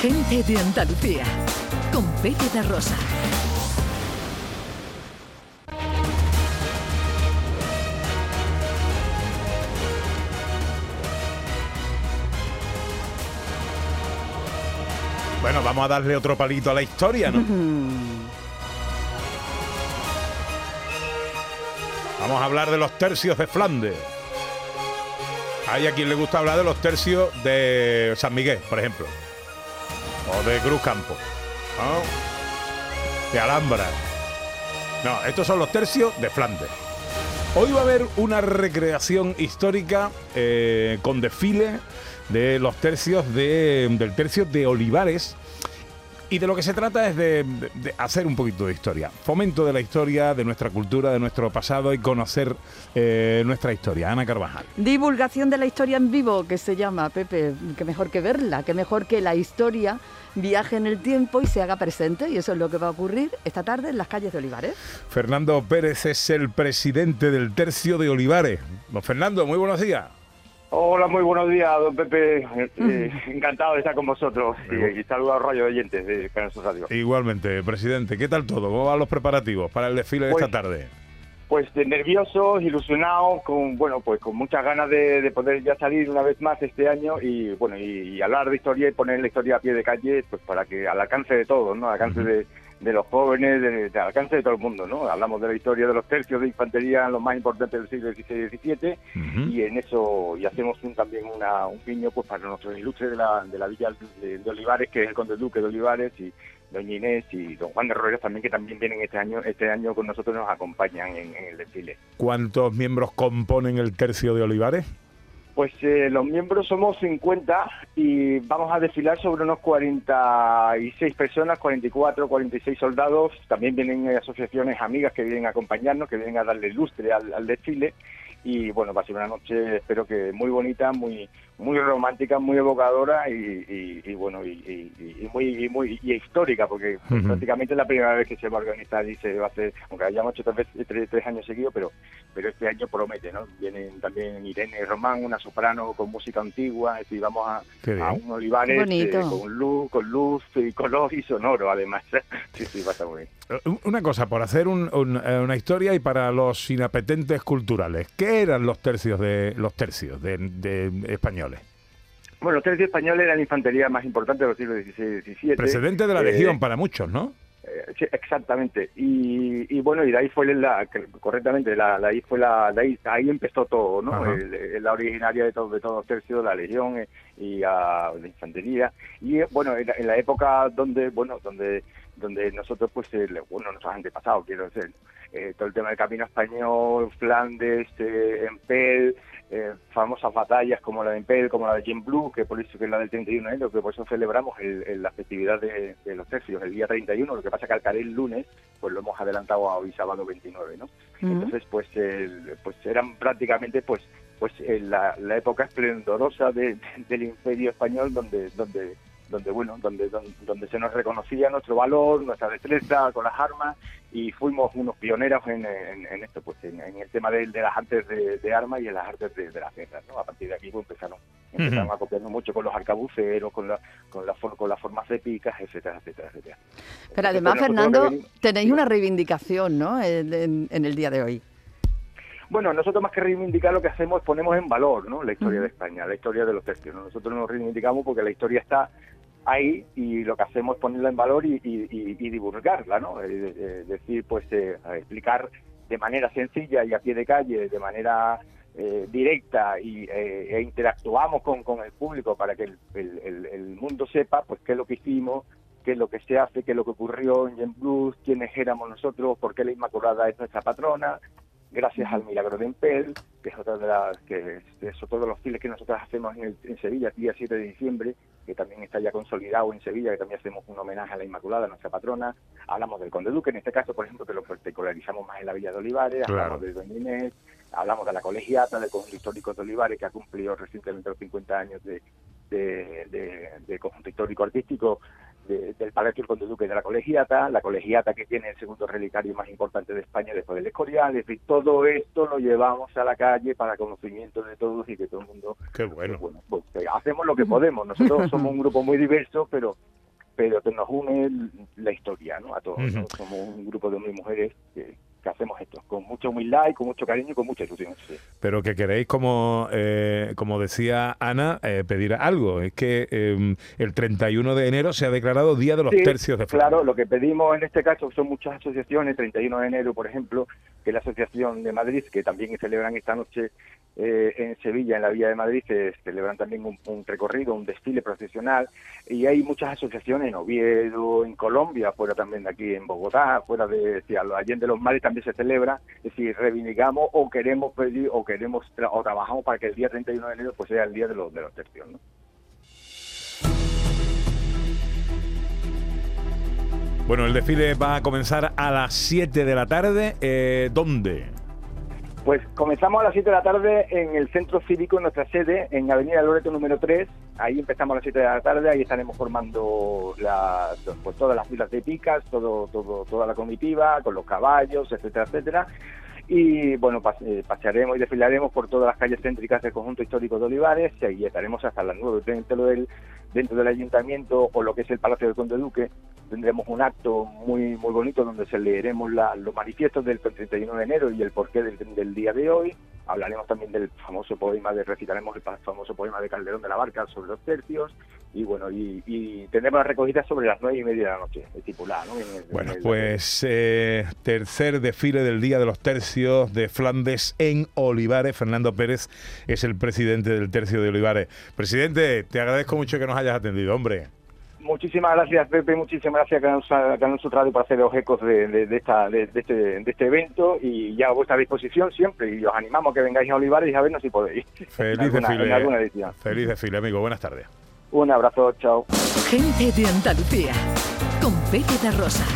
Gente de Andalucía, con Pepe de Rosa. Bueno, vamos a darle otro palito a la historia, ¿no? Vamos a hablar de los tercios de Flandes. Hay a quien le gusta hablar de los tercios de San Miguel, por ejemplo. O de Cruz Campo. De Alhambra. No, estos son los tercios de Flandes. Hoy va a haber una recreación histórica eh, con desfile de los tercios de, del tercio de Olivares. Y de lo que se trata es de, de- de hacer un poquito de historia. Fomento de la historia, de nuestra cultura, de nuestro pasado y conocer eh, nuestra historia. Ana Carvajal. Divulgación de la historia en vivo, que se llama, Pepe, que mejor que verla, que mejor que la historia viaje en el tiempo y se haga presente, y eso es lo que va a ocurrir esta tarde en las calles de Olivares. Fernando Pérez es el presidente del tercio de Olivares. Don Fernando, muy buenos días. Hola, muy buenos días, don Pepe. Eh, eh, encantado de estar con vosotros y, y saludo a Rayo de Oyentes de Canal Radio. Igualmente, presidente, ¿qué tal todo? ¿Cómo van los preparativos para el desfile de Pues- esta tarde? Pues nerviosos, ilusionados, con bueno, pues con muchas ganas de, de poder ya salir una vez más este año y bueno y, y hablar de historia y poner la historia a pie de calle, pues para que al alcance de todos, ¿no? Al alcance de, de los jóvenes, de, de- al alcance de todo el mundo, ¿no? Hablamos de la historia de los tercios de infantería, los más importantes del siglo XVI y XVII, y en eso y hacemos un, también una, un piño pues para nuestros ilustres de la, de la villa de, de Olivares que es el conde duque de Olivares y doña Inés y don Juan de Roeros también que también vienen este año este año con nosotros nos acompañan en, en el desfile ¿Cuántos miembros componen el tercio de Olivares? Pues eh, los miembros somos 50 y vamos a desfilar sobre unos 46 personas 44 46 soldados. También vienen eh, asociaciones amigas que vienen a acompañarnos que vienen a darle lustre al, al desfile. Y bueno va a ser una noche espero que muy bonita muy muy romántica muy evocadora y, y- y, bueno y, y- y muy y muy y histórica porque prácticamente es la primera vez que se va a organizar y se va a hacer aunque hayamos hecho tres, veces- tres, tres años seguidos pero pero este año promete no vienen también Irene Román una soprano con música antigua es decir vamos a, a un Olivares eh, con luz con luz y color y sonoro además. Sí sí va a estar muy bien. Eh, Una cosa, por hacer un- un- eh, una historia y para los inapetentes culturales, ¿qué eran los tercios de los tercios de, de españoles? Bueno los tercios españoles eran la infantería más importante de los siglos XVI y XVII Precedente de la Eh, Legión para muchos, ¿no? Eh, sí, exactamente. Y, y bueno, y de ahí fue la, correctamente, la, la- ahí fue la, de ahí, ahí empezó todo, ¿no? El- el- la originaria de todos de todos los tercios, la legión eh, y ah, la infantería. Y bueno, en la, en la época donde, bueno, donde donde nosotros, pues, el- bueno, nuestros antepasados, quiero decir, eh, todo el tema del camino español, Flandes, eh, Empel, eh, famosas batallas como la de Empel, como la de Jim Blue, que por eso que es la del 31 de enero, que por eso celebramos el- el- la festividad de, de los tercios el día 31, lo que pasa que al caer el lunes, pues lo hemos adelantado a hoy sábado 29, ¿no? Ujú. Entonces, pues, el- pues eran prácticamente, pues, pues eh, la, la época esplendorosa de- del Imperio español, donde, donde, donde bueno, donde, donde, donde se nos reconocía nuestro valor, nuestra destreza con las armas y fuimos unos pioneros en, en- en esto, pues, en, en el tema de, de las artes de, de armas y en las artes de, de las guerras, ¿no? A partir de aquí pues, empezaron, empezaron a copiarnos mucho con los arcabuceros, con la, con la, for- con las formas épicas, etcétera, etcétera, etcétera. Pero Entonces, además, pues, Fernando, tenéis una reivindicación, ¿no? En, en- en el día de hoy. Bueno, nosotros más que reivindicar lo que hacemos es ponemos en valor ¿no? la historia de España, la historia de los tercios. ¿no? Nosotros nos reivindicamos porque la historia está ahí y lo que hacemos es ponerla en valor y, y- divulgarla, ¿no? Es de- de- decir, pues eh, explicar de manera sencilla y a pie de calle, de manera eh, directa y, eh, e interactuamos con, con el público para que el, el- el- mundo sepa pues qué es lo que hicimos, qué es lo que se hace, qué es lo que ocurrió en Blues, quiénes éramos nosotros, por qué la Inmaculada es nuestra patrona, gracias al milagro de Empel, que es otra de las que es otro de los files que nosotros hacemos en, el- en Sevilla, el día 7 de diciembre, que también está ya consolidado en Sevilla, que también hacemos un homenaje a la Inmaculada, nuestra patrona. Hablamos del Conde Duque, en este caso, por ejemplo, que lo particularizamos más en la Villa de Olivares, Claro. hablamos de Doña Inés, hablamos de la colegiata, del conjunto histórico de Olivares, que ha cumplido recientemente los 50 años de, de, de- de conjunto histórico artístico del Palacio del Conde Duque de la Colegiata, la Colegiata que tiene el segundo relicario más importante de España después del Escorial, es decir, todo esto lo llevamos a la calle para conocimiento de todos y que todo el mundo... Qué bueno. Pues, pues, hacemos lo que podemos, nosotros somos un grupo muy diverso, pero pero nos une la historia, ¿no? A todos, somos un grupo de hombres y mujeres que que hacemos esto, mucha humildad y con mucho cariño y con mucha ilusión. Pero que queréis, como, eh, como decía Ana, eh, pedir algo. Es que em, el 31 de enero se ha declarado Día de los Tercios de Flandes. Claro, lo que pedimos en este caso son muchas asociaciones, 31 de enero, por ejemplo, que la Asociación de Madrid, que también celebran esta noche eh, en Sevilla, en la Vía de Madrid, se celebran también un, recorrido, un desfile profesional, y hay muchas asociaciones en Oviedo, en Colombia, fuera también de aquí en Bogotá, fuera de, decía, Allende los Mares también se celebra, es decir, reivindicamos o queremos pedir o queremos o trabajamos para que el día 31 de enero pues sea el día de los de los tercios, ¿no? Bueno, el desfile va a comenzar a las 7 de la tarde. Eh, ¿Dónde? Pues comenzamos a las 7 de la tarde en el centro cívico, en nuestra sede, en Avenida Loreto número 3. Ahí empezamos a las 7 de la tarde, ahí estaremos formando pues, todas las filas de picas, todo, todo, toda la comitiva, con los caballos, etcétera, etcétera. Y bueno, eh, pasearemos y desfilaremos por todas las calles céntricas del conjunto histórico de Olivares y ahí estaremos hasta las 9 dentro del, dentro del ayuntamiento o lo que es el Palacio del Conde Duque. Tendremos un acto muy muy bonito donde se leeremos los manifiestos del 31 de enero y el porqué del, del día de hoy hablaremos también del famoso poema, de recitaremos el famoso poema de Calderón de la Barca sobre los tercios y bueno, y, tendremos la recogida sobre las nueve y media de la noche, estipulada. ¿no? bueno, pues eh, tercer desfile del Día de los Tercios de Flandes en Olivares. Fernando Pérez es el presidente del Tercio de Olivares. Presidente, te agradezco mucho que nos hayas atendido, hombre. Muchísimas gracias, Pepe. Muchísimas gracias a Canal Sur Radio por hacer los ecos de, esta, de, este, de este evento y ya a vuestra disposición siempre. Y os animamos a que vengáis a Olivares y a vernos si podéis. Feliz desfile. Feliz desfile, amigo. Buenas tardes. Un abrazo, chao. Gente de Andalucía, con Pepe de Rosa.